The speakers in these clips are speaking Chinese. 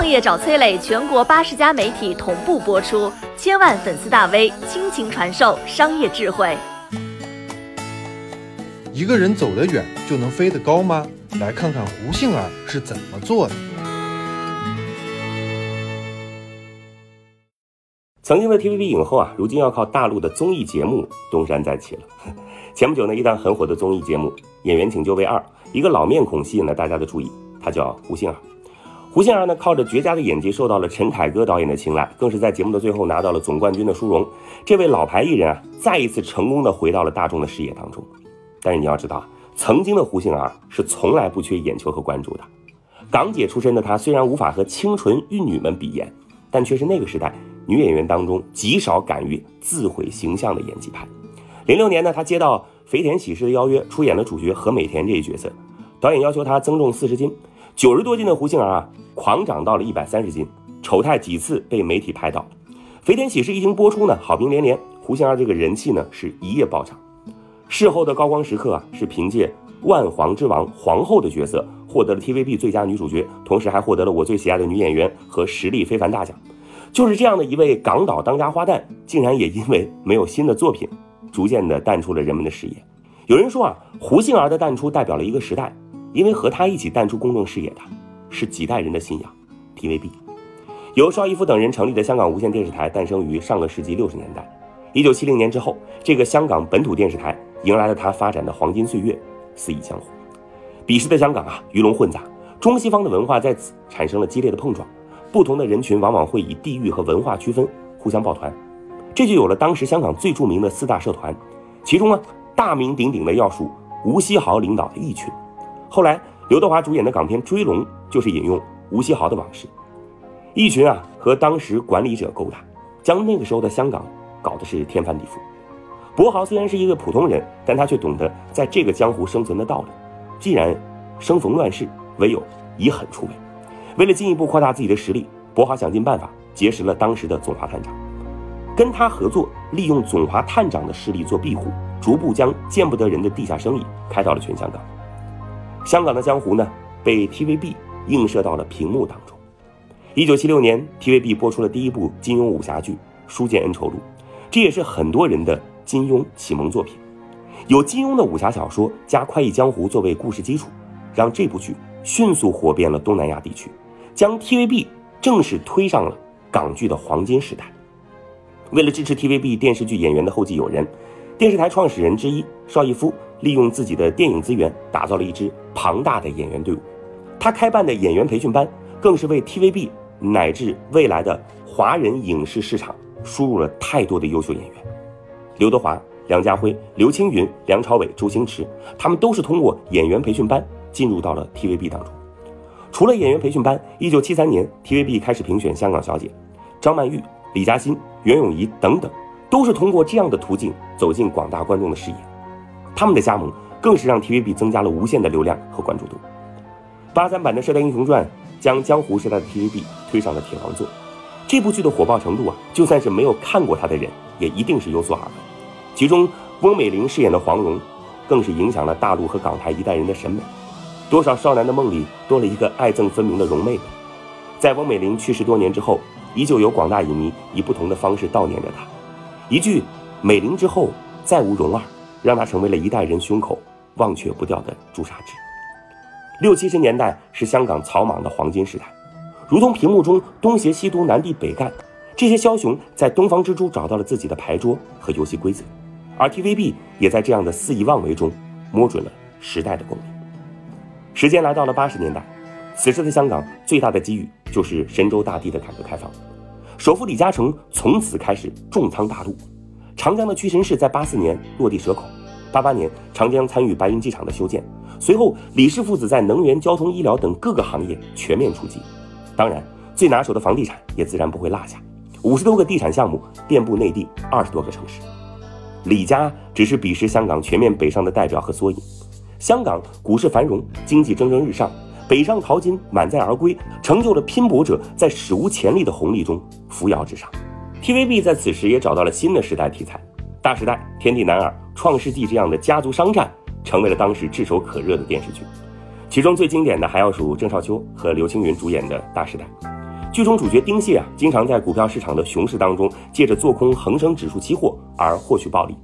创业找崔磊，全国八十家媒体同步播出，千万粉丝大 V 倾情传授商业智慧。一个人走得远就能飞得高吗？来看看胡杏儿是怎么做的。曾经的 TVB 影后啊，如今要靠大陆的综艺节目东山再起了。前不久呢，一档很火的综艺节目《演员请就位二》，一个老面孔吸引了大家的注意，她叫胡杏儿。胡杏儿呢，靠着绝佳的演技受到了陈凯歌导演的青睐，更是在节目的最后拿到了总冠军的殊荣。这位老牌艺人啊，再一次成功的回到了大众的视野当中。但是你要知道，曾经的胡杏儿是从来不缺眼球和关注的。港姐出身的她，虽然无法和清纯玉女们比颜，但却是那个时代女演员当中极少敢于自毁形象的演技派。零六年呢，她接到肥田喜事的邀约，出演了主角何美田这一角色。导演要求她增重四十斤，九十多斤的胡杏儿啊。狂涨到了一百三十斤，丑态几次被媒体拍到。肥田喜事一经播出呢，好评连连，胡杏儿这个人气呢是一夜暴涨。事后的高光时刻啊，是凭借万皇之王皇后的角色获得了 TVB 最佳女主角，同时还获得了我最喜爱的女演员和实力非凡大奖。就是这样的一位港岛当家花旦，竟然也因为没有新的作品，逐渐的淡出了人们的视野。有人说啊，胡杏儿的淡出代表了一个时代，因为和他一起淡出公众视野的。是几代人的信仰，TVB，由邵逸夫等人成立的香港无线电视台诞生于上个世纪六十年代。一九七零年之后，这个香港本土电视台迎来了它发展的黄金岁月，肆意江湖。彼时的香港啊，鱼龙混杂，中西方的文化在此产生了激烈的碰撞，不同的人群往往会以地域和文化区分，互相抱团，这就有了当时香港最著名的四大社团，其中呢，大名鼎鼎的要数吴锡豪领导的义群。后来。刘德华主演的港片《追龙》就是引用吴锡豪的往事，一群啊和当时管理者勾搭，将那个时候的香港搞得是天翻地覆。博豪虽然是一个普通人，但他却懂得在这个江湖生存的道理。既然生逢乱世，唯有以狠出位。为了进一步扩大自己的实力，博豪想尽办法结识了当时的总华探长，跟他合作，利用总华探长的势力做庇护，逐步将见不得人的地下生意开到了全香港。香港的江湖呢，被 TVB 映射到了屏幕当中。一九七六年，TVB 播出了第一部金庸武侠剧《书剑恩仇录》，这也是很多人的金庸启蒙作品。有金庸的武侠小说加快意江湖作为故事基础，让这部剧迅速火遍了东南亚地区，将 TVB 正式推上了港剧的黄金时代。为了支持 TVB 电视剧演员的后继有人，电视台创始人之一邵逸夫。利用自己的电影资源，打造了一支庞大的演员队伍。他开办的演员培训班，更是为 TVB 乃至未来的华人影视市场输入了太多的优秀演员。刘德华、梁家辉、刘青云、梁朝伟、周星驰，他们都是通过演员培训班进入到了 TVB 当中。除了演员培训班，1973年 TVB 开始评选香港小姐，张曼玉、李嘉欣、袁咏仪等等，都是通过这样的途径走进广大观众的视野。他们的加盟更是让 TVB 增加了无限的流量和关注度。八三版的《射雕英雄传》将江湖时代的 TVB 推上了铁王座。这部剧的火爆程度啊，就算是没有看过它的人，也一定是有所耳闻。其中，翁美玲饰演的黄蓉，更是影响了大陆和港台一代人的审美。多少少男的梦里多了一个爱憎分明的蓉妹妹。在翁美玲去世多年之后，依旧有广大影迷以不同的方式悼念着她。一句“美玲之后再无蓉儿”。让他成为了一代人胸口忘却不掉的朱砂痣。六七十年代是香港草莽的黄金时代，如同屏幕中东邪西毒南帝北丐，这些枭雄在东方之珠找到了自己的牌桌和游戏规则，而 TVB 也在这样的肆意妄为中摸准了时代的共鸣。时间来到了八十年代，此时的香港最大的机遇就是神州大地的改革开放，首富李嘉诚从此开始重仓大陆。长江的屈臣氏在八四年落地蛇口，八八年长江参与白云机场的修建，随后李氏父子在能源、交通、医疗等各个行业全面出击。当然，最拿手的房地产也自然不会落下，五十多个地产项目遍布内地二十多个城市。李家只是彼时香港全面北上的代表和缩影。香港股市繁荣，经济蒸蒸日上，北上淘金满载而归，成就了拼搏者在史无前例的红利中扶摇直上。TVB 在此时也找到了新的时代题材，《大时代》《天地男儿》《创世纪》这样的家族商战，成为了当时炙手可热的电视剧。其中最经典的还要数郑少秋和刘青云主演的《大时代》。剧中主角丁蟹啊，经常在股票市场的熊市当中，借着做空恒生指数期货而获取暴利。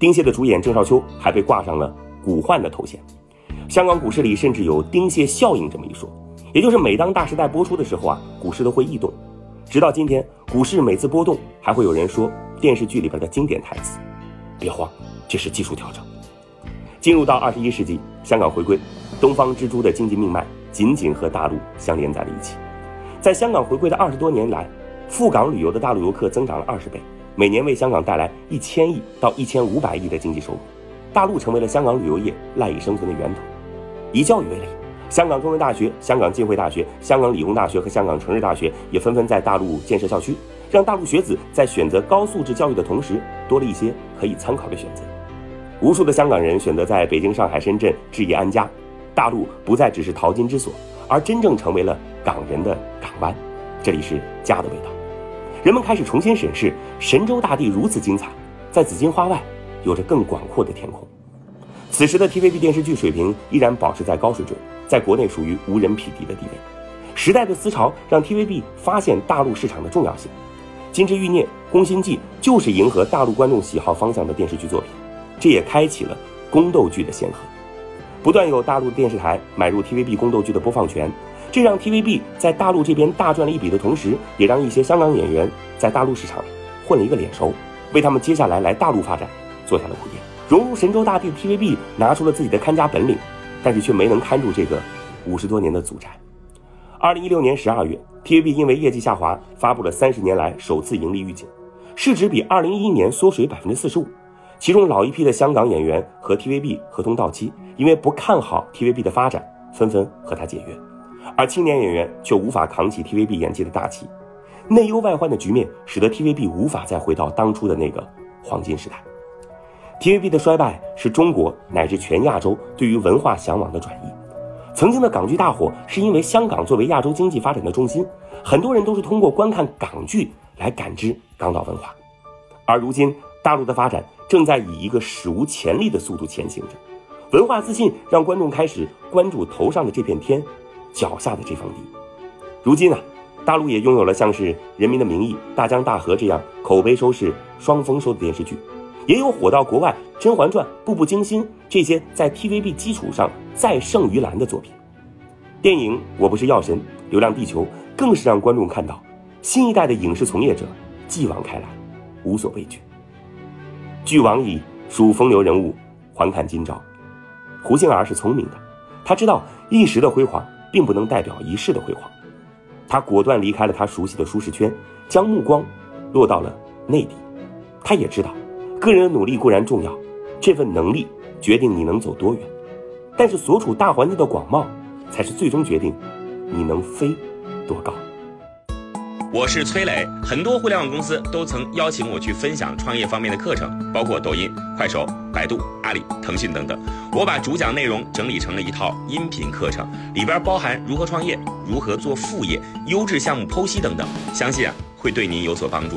丁蟹的主演郑少秋还被挂上了“股患”的头衔。香港股市里甚至有“丁蟹效应”这么一说，也就是每当《大时代》播出的时候啊，股市都会异动。直到今天，股市每次波动，还会有人说电视剧里边的经典台词：“别慌，这是技术调整。”进入到二十一世纪，香港回归，东方之珠的经济命脉紧紧和大陆相连在了一起。在香港回归的二十多年来，赴港旅游的大陆游客增长了二十倍，每年为香港带来一千亿到一千五百亿的经济收入。大陆成为了香港旅游业赖以生存的源头。以教育为例，香港中文大学、香港浸会大学、香港理工大学和香港城市大学也纷纷在大陆建设校区，让大陆学子在选择高素质教育的同时，多了一些可以参考的选择。无数的香港人选择在北京、上海、深圳置业安家，大陆不再只是淘金之所。而真正成为了港人的港湾，这里是家的味道。人们开始重新审视神州大地如此精彩，在紫荆花外有着更广阔的天空。此时的 TVB 电视剧水平依然保持在高水准，在国内属于无人匹敌的地位。时代的思潮让 TVB 发现大陆市场的重要性。《金枝欲孽》《宫心计》就是迎合大陆观众喜好方向的电视剧作品，这也开启了宫斗剧的先河。不断有大陆电视台买入 TVB 宫斗剧的播放权，这让 TVB 在大陆这边大赚了一笔的同时，也让一些香港演员在大陆市场混了一个脸熟，为他们接下来来大陆发展做下了铺垫。融入神州大地的 TVB 拿出了自己的看家本领，但是却没能看住这个五十多年的祖宅。二零一六年十二月，TVB 因为业绩下滑，发布了三十年来首次盈利预警，市值比二零一一年缩水百分之四十五。其中老一批的香港演员和 TVB 合同到期，因为不看好 TVB 的发展，纷纷和他解约，而青年演员却无法扛起 TVB 演技的大旗，内忧外患的局面使得 TVB 无法再回到当初的那个黄金时代。TVB 的衰败是中国乃至全亚洲对于文化向往的转移。曾经的港剧大火是因为香港作为亚洲经济发展的重心，很多人都是通过观看港剧来感知港岛文化，而如今大陆的发展。正在以一个史无前例的速度前行着，文化自信让观众开始关注头上的这片天，脚下的这方地。如今啊，大陆也拥有了像是《人民的名义》《大江大河》这样口碑收视双丰收的电视剧，也有火到国外《甄嬛传》《步步惊心》这些在 TVB 基础上再胜于蓝的作品。电影《我不是药神》《流浪地球》更是让观众看到，新一代的影视从业者继往开来，无所畏惧。俱往矣，数风流人物，还看今朝。胡杏儿是聪明的，她知道一时的辉煌并不能代表一世的辉煌。她果断离开了她熟悉的舒适圈，将目光落到了内地。她也知道，个人的努力固然重要，这份能力决定你能走多远，但是所处大环境的广袤，才是最终决定你能飞多高。我是崔磊，很多互联网公司都曾邀请我去分享创业方面的课程，包括抖音、快手、百度、阿里、腾讯等等。我把主讲内容整理成了一套音频课程，里边包含如何创业、如何做副业、优质项目剖析等等，相信啊会对您有所帮助。